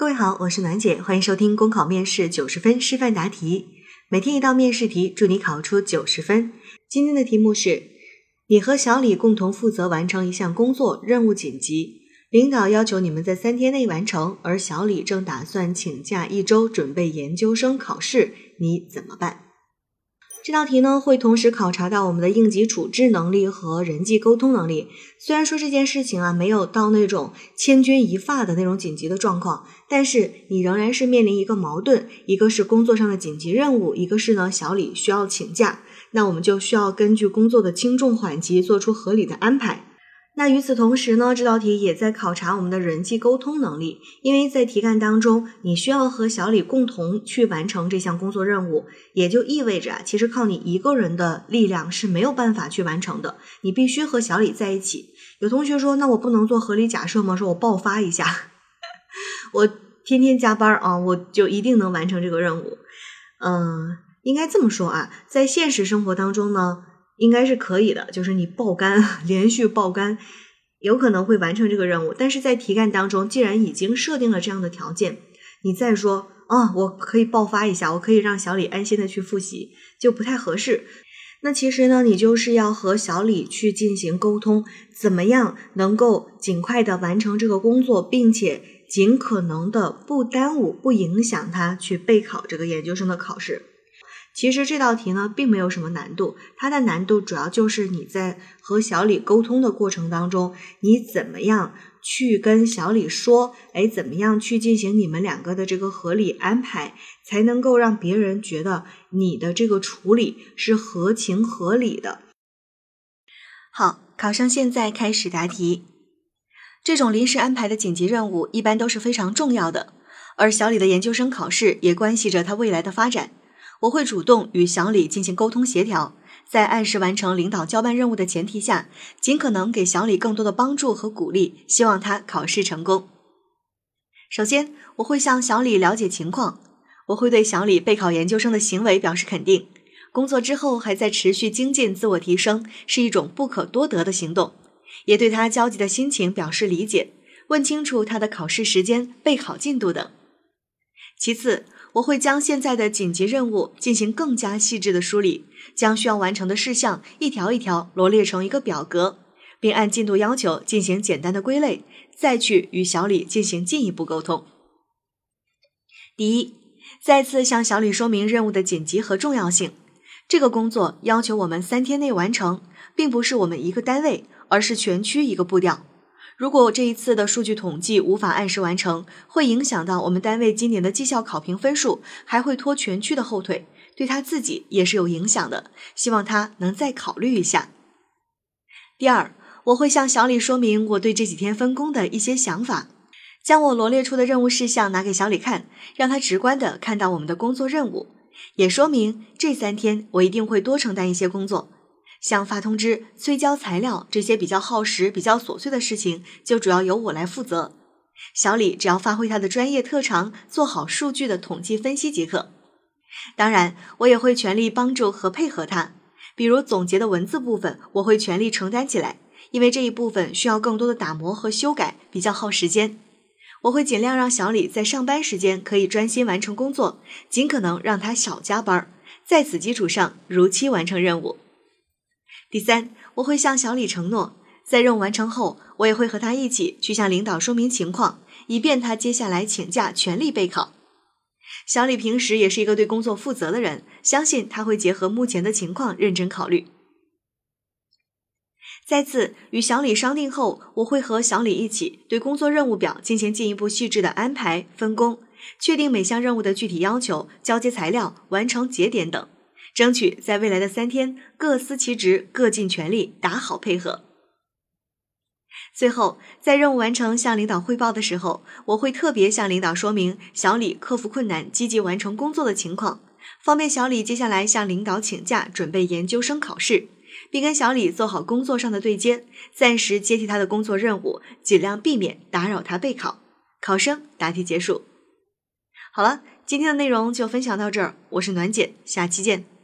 各位好，我是暖姐，欢迎收听公考面试九十分示范答题，每天一道面试题，祝你考出九十分。今天的题目是：你和小李共同负责完成一项工作，任务紧急，领导要求你们在三天内完成，而小李正打算请假一周准备研究生考试，你怎么办？这道题呢，会同时考察到我们的应急处置能力和人际沟通能力。虽然说这件事情啊，没有到那种千钧一发的那种紧急的状况，但是你仍然是面临一个矛盾，一个是工作上的紧急任务，一个是呢小李需要请假，那我们就需要根据工作的轻重缓急做出合理的安排。那与此同时呢，这道题也在考察我们的人际沟通能力，因为在题干当中，你需要和小李共同去完成这项工作任务，也就意味着啊，其实靠你一个人的力量是没有办法去完成的，你必须和小李在一起。有同学说，那我不能做合理假设吗？说我爆发一下，我天天加班啊，我就一定能完成这个任务？嗯，应该这么说啊，在现实生活当中呢。应该是可以的，就是你爆肝，连续爆肝，有可能会完成这个任务。但是在题干当中，既然已经设定了这样的条件，你再说啊，我可以爆发一下，我可以让小李安心的去复习，就不太合适。那其实呢，你就是要和小李去进行沟通，怎么样能够尽快的完成这个工作，并且尽可能的不耽误、不影响他去备考这个研究生的考试。其实这道题呢，并没有什么难度，它的难度主要就是你在和小李沟通的过程当中，你怎么样去跟小李说，哎，怎么样去进行你们两个的这个合理安排，才能够让别人觉得你的这个处理是合情合理的。好，考生现在开始答题。这种临时安排的紧急任务一般都是非常重要的，而小李的研究生考试也关系着他未来的发展。我会主动与小李进行沟通协调，在按时完成领导交办任务的前提下，尽可能给小李更多的帮助和鼓励，希望他考试成功。首先，我会向小李了解情况，我会对小李备考研究生的行为表示肯定，工作之后还在持续精进自我提升，是一种不可多得的行动，也对他焦急的心情表示理解，问清楚他的考试时间、备考进度等。其次，我会将现在的紧急任务进行更加细致的梳理，将需要完成的事项一条一条罗列成一个表格，并按进度要求进行简单的归类，再去与小李进行进一步沟通。第一，再次向小李说明任务的紧急和重要性。这个工作要求我们三天内完成，并不是我们一个单位，而是全区一个步调。如果这一次的数据统计无法按时完成，会影响到我们单位今年的绩效考评分数，还会拖全区的后腿，对他自己也是有影响的。希望他能再考虑一下。第二，我会向小李说明我对这几天分工的一些想法，将我罗列出的任务事项拿给小李看，让他直观的看到我们的工作任务，也说明这三天我一定会多承担一些工作。像发通知、催交材料这些比较耗时、比较琐碎的事情，就主要由我来负责。小李只要发挥他的专业特长，做好数据的统计分析即可。当然，我也会全力帮助和配合他。比如总结的文字部分，我会全力承担起来，因为这一部分需要更多的打磨和修改，比较耗时间。我会尽量让小李在上班时间可以专心完成工作，尽可能让他少加班，在此基础上如期完成任务。第三，我会向小李承诺，在任务完成后，我也会和他一起去向领导说明情况，以便他接下来请假全力备考。小李平时也是一个对工作负责的人，相信他会结合目前的情况认真考虑。再次与小李商定后，我会和小李一起对工作任务表进行进一步细致的安排分工，确定每项任务的具体要求、交接材料、完成节点等。争取在未来的三天各司其职，各尽全力，打好配合。最后，在任务完成向领导汇报的时候，我会特别向领导说明小李克服困难、积极完成工作的情况，方便小李接下来向领导请假准备研究生考试，并跟小李做好工作上的对接，暂时接替他的工作任务，尽量避免打扰他备考。考生答题结束。好了，今天的内容就分享到这儿，我是暖姐，下期见。